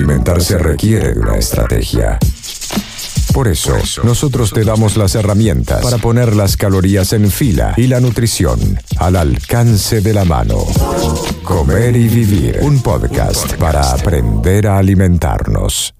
Alimentarse requiere una estrategia. Por eso, nosotros te damos las herramientas para poner las calorías en fila y la nutrición al alcance de la mano. Comer y vivir, un podcast para aprender a alimentarnos.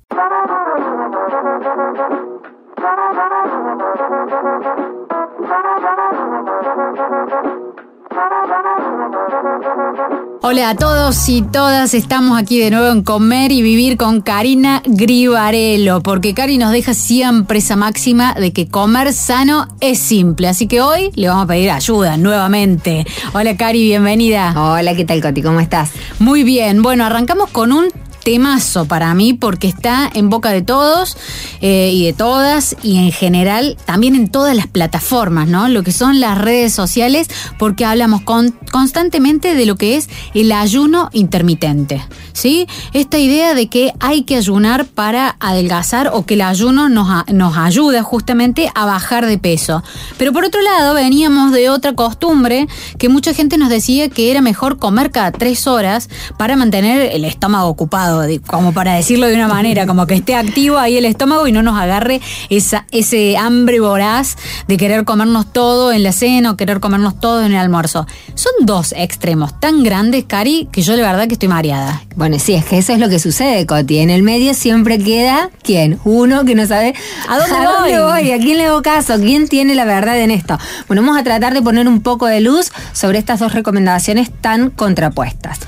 Hola a todos y todas, estamos aquí de nuevo en Comer y Vivir con Karina Gribarello, porque Cari nos deja siempre esa máxima de que comer sano es simple, así que hoy le vamos a pedir ayuda nuevamente. Hola Cari, bienvenida. Hola, ¿qué tal Coti? ¿Cómo estás? Muy bien, bueno, arrancamos con un temazo para mí porque está en boca de todos eh, y de todas y en general también en todas las plataformas, ¿no? Lo que son las redes sociales porque hablamos con, constantemente de lo que es el ayuno intermitente, ¿sí? Esta idea de que hay que ayunar para adelgazar o que el ayuno nos, nos ayuda justamente a bajar de peso. Pero por otro lado veníamos de otra costumbre que mucha gente nos decía que era mejor comer cada tres horas para mantener el estómago ocupado como para decirlo de una manera, como que esté activo ahí el estómago y no nos agarre esa, ese hambre voraz de querer comernos todo en la cena o querer comernos todo en el almuerzo. Son dos extremos tan grandes, Cari, que yo la verdad que estoy mareada. Bueno, sí, es que eso es lo que sucede, Coti. En el medio siempre queda, ¿quién? Uno que no sabe a dónde, voy? ¿A quién le hago caso? ¿Quién tiene la verdad en esto? Bueno, vamos a tratar de poner un poco de luz sobre estas dos recomendaciones tan contrapuestas.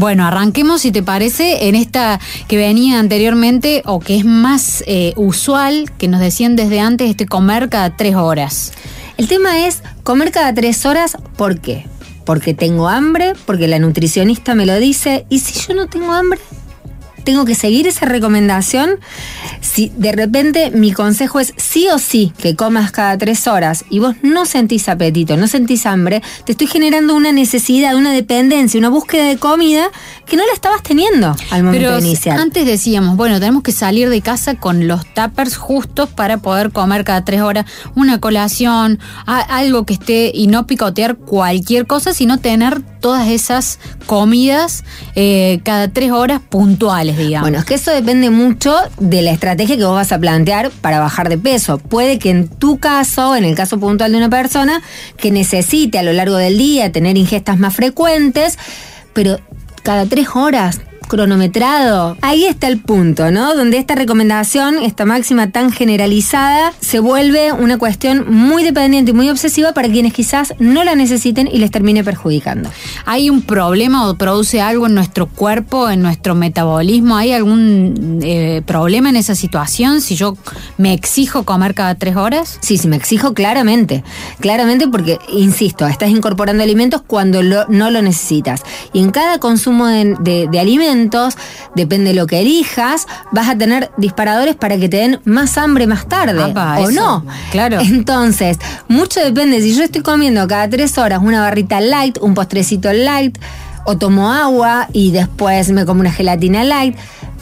Bueno, arranquemos, si te parece, en esta que venía anteriormente o que es más eh, usual, que nos decían desde antes, este comer cada tres horas. El tema es comer cada tres horas, ¿por qué? Porque tengo hambre, porque la nutricionista me lo dice, y si yo no tengo hambre, tengo que seguir esa recomendación. Si de repente mi consejo es sí o sí que comas cada tres horas y vos no sentís apetito, no sentís hambre, te estoy generando una necesidad, una dependencia, una búsqueda de comida que no la estabas teniendo al momento de iniciar. Antes decíamos, bueno, tenemos que salir de casa con los tuppers justos para poder comer cada tres horas una colación, algo que esté y no picotear cualquier cosa, sino tener todas esas comidas eh, cada tres horas puntuales. Bueno, es que eso depende mucho de la estrategia que vos vas a plantear para bajar de peso. Puede que en tu caso, en el caso puntual de una persona, que necesite a lo largo del día tener ingestas más frecuentes, pero cada tres horas cronometrado. Ahí está el punto, ¿no? Donde esta recomendación, esta máxima tan generalizada, se vuelve una cuestión muy dependiente y muy obsesiva para quienes quizás no la necesiten y les termine perjudicando. ¿Hay un problema o produce algo en nuestro cuerpo, en nuestro metabolismo? ¿Hay algún eh, problema en esa situación si yo me exijo comer cada tres horas? Sí, sí, me exijo claramente. Claramente porque, insisto, estás incorporando alimentos cuando no lo necesitas. Y en cada consumo de alimentos, depende de lo que elijas, vas a tener disparadores para que te den más hambre más tarde. o no. Claro. Entonces, mucho depende. Si yo estoy comiendo cada tres horas una barrita light, un postrecito light, o tomo agua y después me como una gelatina light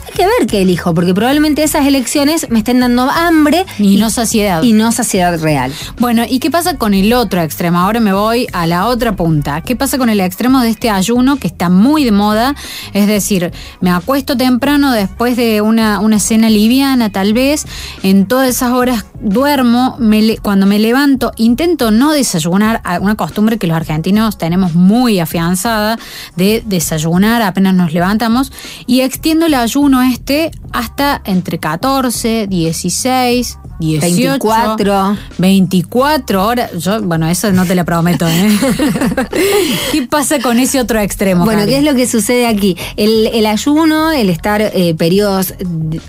hay que ver qué elijo, porque probablemente esas elecciones me estén dando hambre y, no saciedad. Y no saciedad real. Bueno, ¿y qué pasa con el otro extremo? Ahora me voy a la otra punta. ¿Qué pasa con el extremo de este ayuno que está muy de moda? Es decir, me acuesto temprano después de una, una cena liviana, tal vez, en todas esas horas duermo, me, cuando me levanto, intento no desayunar, una costumbre que los argentinos tenemos muy afianzada de desayunar apenas nos levantamos, y extiendo el ayuno este hasta entre 14, 16, 18, 24. 24 horas. Yo, bueno, eso no te lo prometo. ¿eh? ¿Qué pasa con ese otro extremo? Bueno, ¿qué es lo que sucede aquí? El, ayuno, el estar eh, periodos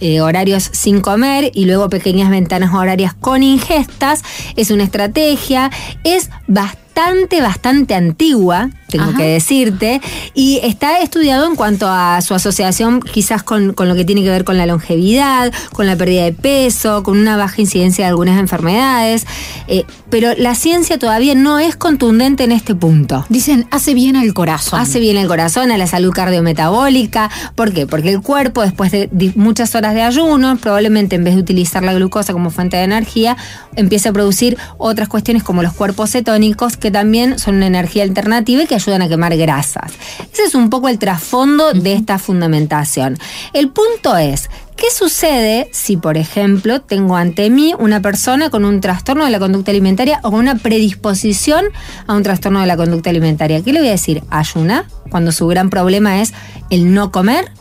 eh, horarios sin comer y luego pequeñas ventanas horarias con ingestas es una estrategia, es bastante, bastante antigua, tengo que decirte, y está estudiado en cuanto a su asociación quizás con, lo que tiene que ver con la longevidad, con la pérdida de peso, con una baja incidencia de algunas enfermedades, eh, pero la ciencia todavía no es contundente en este punto. Dicen, hace bien al corazón. Hace bien al corazón, a la salud cardiometabólica. ¿Por qué? Porque el cuerpo, después de muchas horas de ayuno, probablemente en vez de utilizar la glucosa como fuente de energía, empieza a producir otras cuestiones como los cuerpos cetónicos que también son una energía alternativa y que ayudan a quemar grasas. Ese es un poco el trasfondo de esta fundamentación. El punto es, ¿Qué sucede si, por ejemplo, tengo ante mí una persona con un trastorno de la conducta alimentaria o con una predisposición a un trastorno de la conducta alimentaria? ¿Qué le voy a decir? Ayuna, cuando su gran problema es el no comer.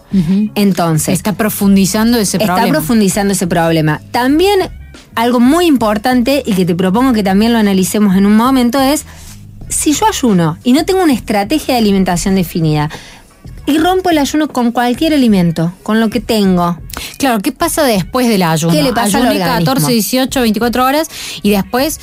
Entonces. Está profundizando ese problema. Está profundizando ese problema. También algo muy importante y que te propongo que también lo analicemos en un momento es si yo ayuno y no tengo una estrategia de alimentación definida y rompo el ayuno con cualquier alimento, con lo que tengo. Claro, ¿qué pasa después del ayuno? ¿Qué le pasa al 14, 18, 24 horas y después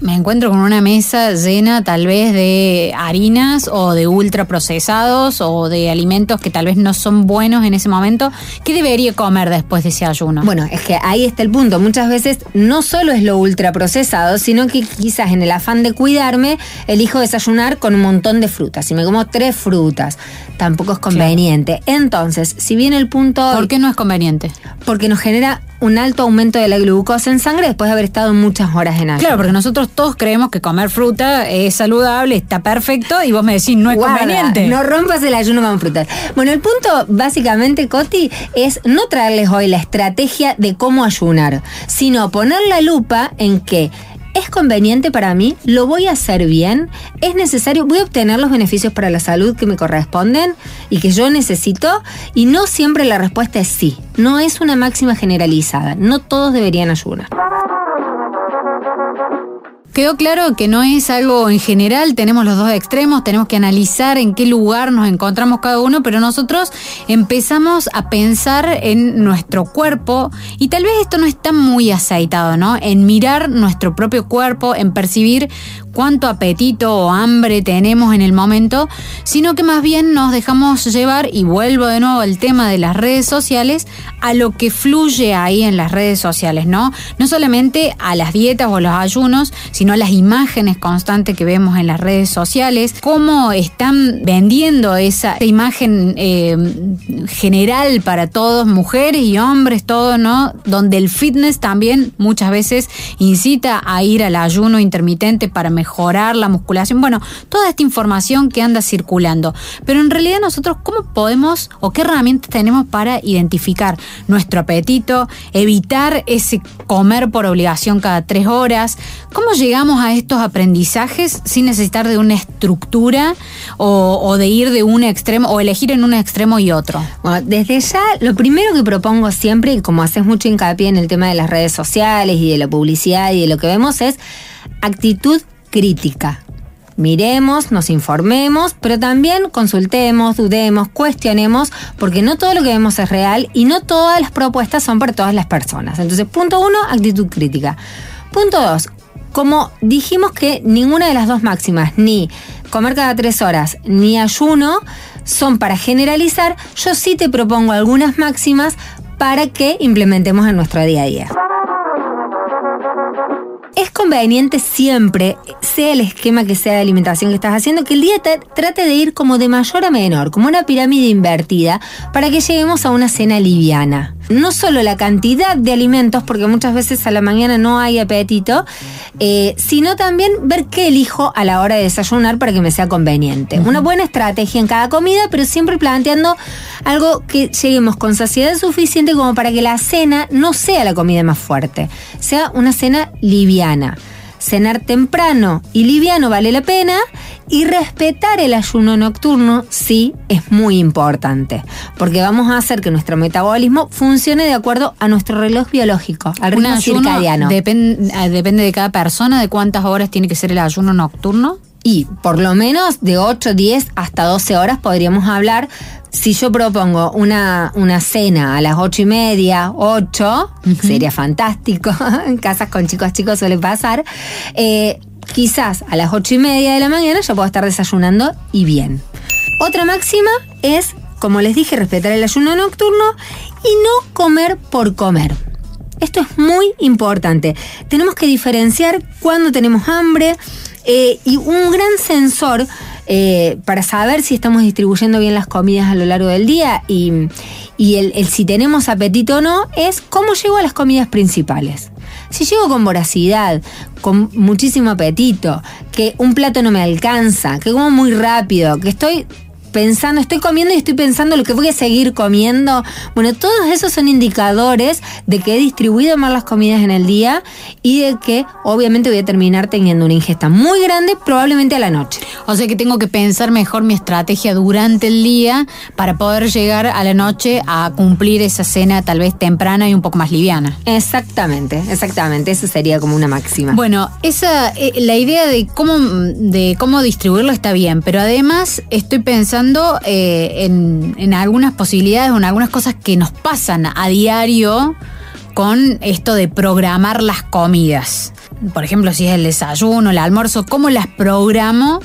me encuentro con una mesa llena tal vez de harinas o de ultraprocesados o de alimentos que tal vez no son buenos en ese momento. ¿Qué debería comer después de ese ayuno? Bueno, es que ahí está el punto. Muchas veces no solo es lo ultraprocesado, sino que quizás en el afán de cuidarme elijo desayunar con un montón de frutas. Si me como tres frutas, tampoco es conveniente. Entonces, si bien el punto... ¿Por qué no es conveniente? Porque nos genera un alto aumento de la glucosa en sangre después de haber estado muchas horas en ayuno. Claro, porque nosotros todos creemos que comer fruta es saludable, está perfecto, y vos me decís, no es conveniente. No rompas el ayuno con frutas. Bueno, el punto básicamente, Coti, es no traerles hoy la estrategia de cómo ayunar, sino poner la lupa en que ¿Es conveniente para mí? ¿Lo voy a hacer bien? ¿Es necesario? ¿Voy a obtener los beneficios para la salud que me corresponden y que yo necesito? Y no siempre la respuesta es sí. No es una máxima generalizada. No todos deberían ayunar. Quedó claro que no es algo en general, tenemos los dos extremos, tenemos que analizar en qué lugar nos encontramos cada uno, pero nosotros empezamos a pensar en nuestro cuerpo y tal vez esto no está muy aceitado, ¿no? En mirar nuestro propio cuerpo, en percibir cuánto apetito o hambre tenemos en el momento, sino que más bien nos dejamos llevar, y vuelvo de nuevo al tema de las redes sociales, a lo que fluye ahí en las redes sociales, ¿no? No solamente a las dietas o los ayunos, sino a las imágenes constantes que vemos en las redes sociales, cómo están vendiendo esa imagen eh, general para todos, mujeres y hombres, todo, ¿no? Donde el fitness también muchas veces incita a ir al ayuno intermitente para mejorar la musculación, bueno, toda esta información que anda circulando. Pero en realidad nosotros, ¿cómo podemos o qué herramientas tenemos para identificar nuestro apetito, evitar ese comer por obligación cada tres horas? ¿Cómo llegamos a estos aprendizajes sin necesitar de una estructura o, de ir de un extremo o elegir en un extremo y otro? Bueno, desde ya, lo primero que propongo siempre, y como haces mucho hincapié en el tema de las redes sociales y de la publicidad y de lo que vemos, es actitud crítica. Miremos, nos informemos, pero también consultemos, dudemos, cuestionemos, porque no todo lo que vemos es real y no todas las propuestas son para todas las personas. Entonces, punto uno, actitud crítica. Punto dos, como dijimos que ninguna de las dos máximas, ni comer cada tres horas, ni ayuno, son para generalizar, yo sí te propongo algunas máximas para que implementemos en nuestro día a día. Es conveniente siempre, sea el esquema que sea de alimentación que estás haciendo, que el día trate de ir como de mayor a menor, como una pirámide invertida, para que lleguemos a una cena liviana no solo la cantidad de alimentos, porque muchas veces a la mañana no hay apetito, eh, sino también ver qué elijo a la hora de desayunar para que me sea conveniente. Una buena estrategia en cada comida, pero siempre planteando algo que lleguemos con saciedad suficiente como para que la cena no sea la comida más fuerte, sea una cena liviana cenar temprano y liviano vale la pena y respetar el ayuno nocturno sí es muy importante, porque vamos a hacer que nuestro metabolismo funcione de acuerdo a nuestro reloj biológico, al ritmo circadiano. Eh, depende de cada persona de cuántas horas tiene que ser el ayuno nocturno. Y por lo menos de 8, 10 hasta 12 horas podríamos hablar. Si yo propongo una, una cena a las 8 y media, 8, sería fantástico. en casas con chicos chicos suele pasar. Eh, quizás a las 8 y media de la mañana ya puedo estar desayunando y bien. Otra máxima es, como les dije, respetar el ayuno nocturno y no comer por comer. Esto es muy importante. Tenemos que diferenciar cuando tenemos hambre, eh, y un gran sensor eh, para saber si estamos distribuyendo bien las comidas a lo largo del día y, el, si tenemos apetito o no es cómo llego a las comidas principales. Si llego con voracidad, con muchísimo apetito, que un plato no me alcanza, que como muy rápido, que estoy pensando, estoy comiendo y estoy pensando lo que voy a seguir comiendo. Bueno, todos esos son indicadores de que he distribuido mal las comidas en el día y de que obviamente voy a terminar teniendo una ingesta muy grande, probablemente a la noche. O sea que tengo que pensar mejor mi estrategia durante el día para poder llegar a la noche a cumplir esa cena tal vez temprana y un poco más liviana. Exactamente, exactamente. Eso sería como una máxima. Bueno, esa eh, la idea de cómo de cómo distribuirlo está bien, pero además estoy pensando eh, en, algunas posibilidades o en algunas cosas que nos pasan a diario con esto de programar las comidas. Por ejemplo, si es el desayuno, el almuerzo, ¿cómo las programo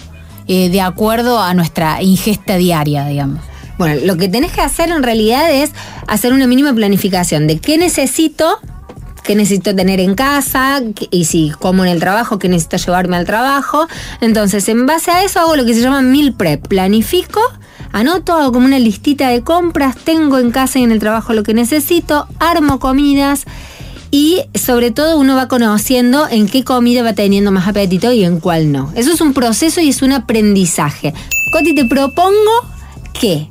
eh, de acuerdo a nuestra ingesta diaria, digamos? Bueno, lo que tenés que hacer en realidad es hacer una mínima planificación de qué necesito qué necesito tener en casa y si como en el trabajo, qué necesito llevarme al trabajo. Entonces, en base a eso hago lo que se llama meal prep. Planifico, anoto, hago como una listita de compras, tengo en casa y en el trabajo lo que necesito, armo comidas y sobre todo uno va conociendo en qué comida va teniendo más apetito y en cuál no. Eso es un proceso y es un aprendizaje. Coti, te propongo que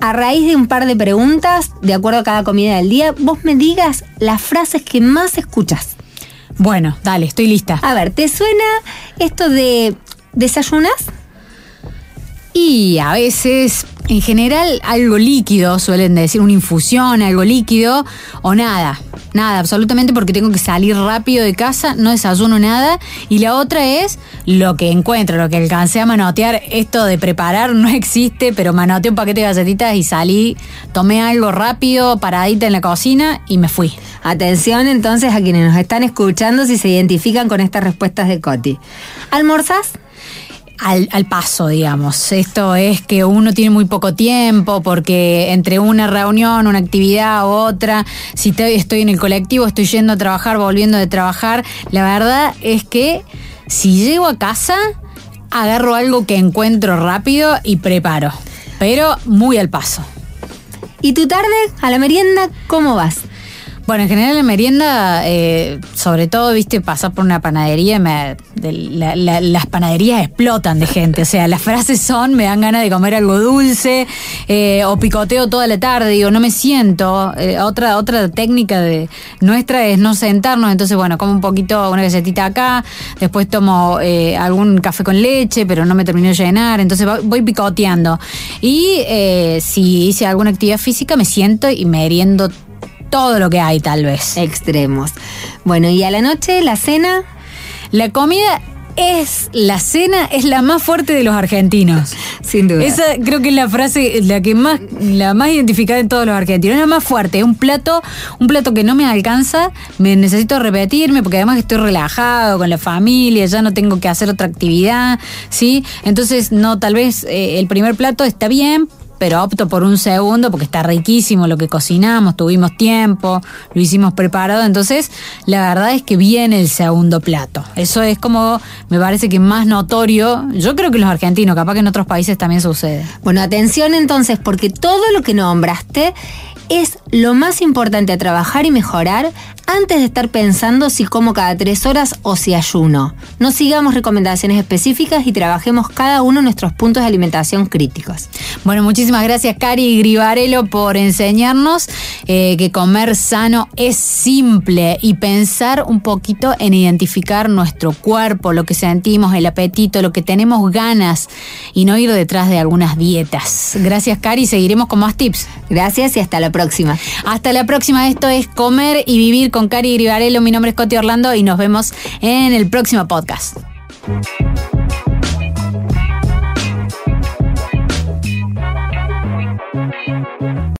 a raíz de un par de preguntas, de acuerdo a cada comida del día, vos me digas las frases que más escuchas. Bueno, dale, estoy lista. A ver, ¿te suena esto de desayunas? Y a veces, en general, algo líquido, suelen decir una infusión, algo líquido, o nada. Nada, absolutamente porque tengo que salir rápido de casa, no desayuno nada. Y la otra es lo que encuentro, lo que alcancé a manotear. Esto de preparar no existe, pero manoteé un paquete de galletitas y salí, tomé algo rápido, paradita en la cocina y me fui. Atención entonces a quienes nos están escuchando si se identifican con estas respuestas de Coti. ¿Almorzás? Al, al, paso, digamos. Esto es que uno tiene muy poco tiempo porque entre una reunión, una actividad u otra, si estoy en el colectivo, estoy yendo a trabajar, volviendo de trabajar, la verdad es que si llego a casa, agarro algo que encuentro rápido y preparo, pero muy al paso. ¿Y tu tarde, a la merienda, cómo vas? Bueno, en general la merienda, eh, sobre todo, viste, pasar por una panadería, me, las panaderías explotan de gente. O sea, las frases son, me dan ganas de comer algo dulce, eh, o picoteo toda la tarde, digo, no me siento. Eh, otra, otra técnica de nuestra es no sentarnos, entonces, bueno, como un poquito, una galletita acá, después tomo algún café con leche, pero no me termino de llenar, entonces voy picoteando. Y si hice alguna actividad física, me siento y meriendo todo lo que hay, tal vez. Extremos. Bueno, y a la noche, la cena. La comida es la cena es la más fuerte de los argentinos. Sin duda. Esa creo que es la frase la que más la más identificada de todos los argentinos, es la más fuerte, un plato, un plato que no me alcanza, me necesito repetirme porque además estoy relajado con la familia, ya no tengo que hacer otra actividad, ¿sí? Entonces, no tal vez eh, el primer plato está bien, pero opto por un segundo porque está riquísimo lo que cocinamos, tuvimos tiempo, lo hicimos preparado, entonces la verdad es que viene el segundo plato. Eso es como, me parece que más notorio, yo creo que los argentinos, capaz que en otros países también sucede. Bueno, atención entonces, porque todo lo que nombraste es lo más importante a trabajar y mejorar antes de estar pensando si como cada tres horas o si ayuno. No sigamos recomendaciones específicas y trabajemos cada uno nuestros puntos de alimentación críticos. Bueno, muchísimas gracias Cari Grivarelo por enseñarnos eh, que comer sano es simple y pensar un poquito en identificar nuestro cuerpo, lo que sentimos, el apetito, lo que tenemos ganas y no ir detrás de algunas dietas. Gracias Cari, seguiremos con más tips. Gracias y hasta la próxima. Hasta la próxima, esto es Comer y Vivir con Cari Grivarello. Mi nombre es Coti Orlando y nos vemos en el próximo podcast.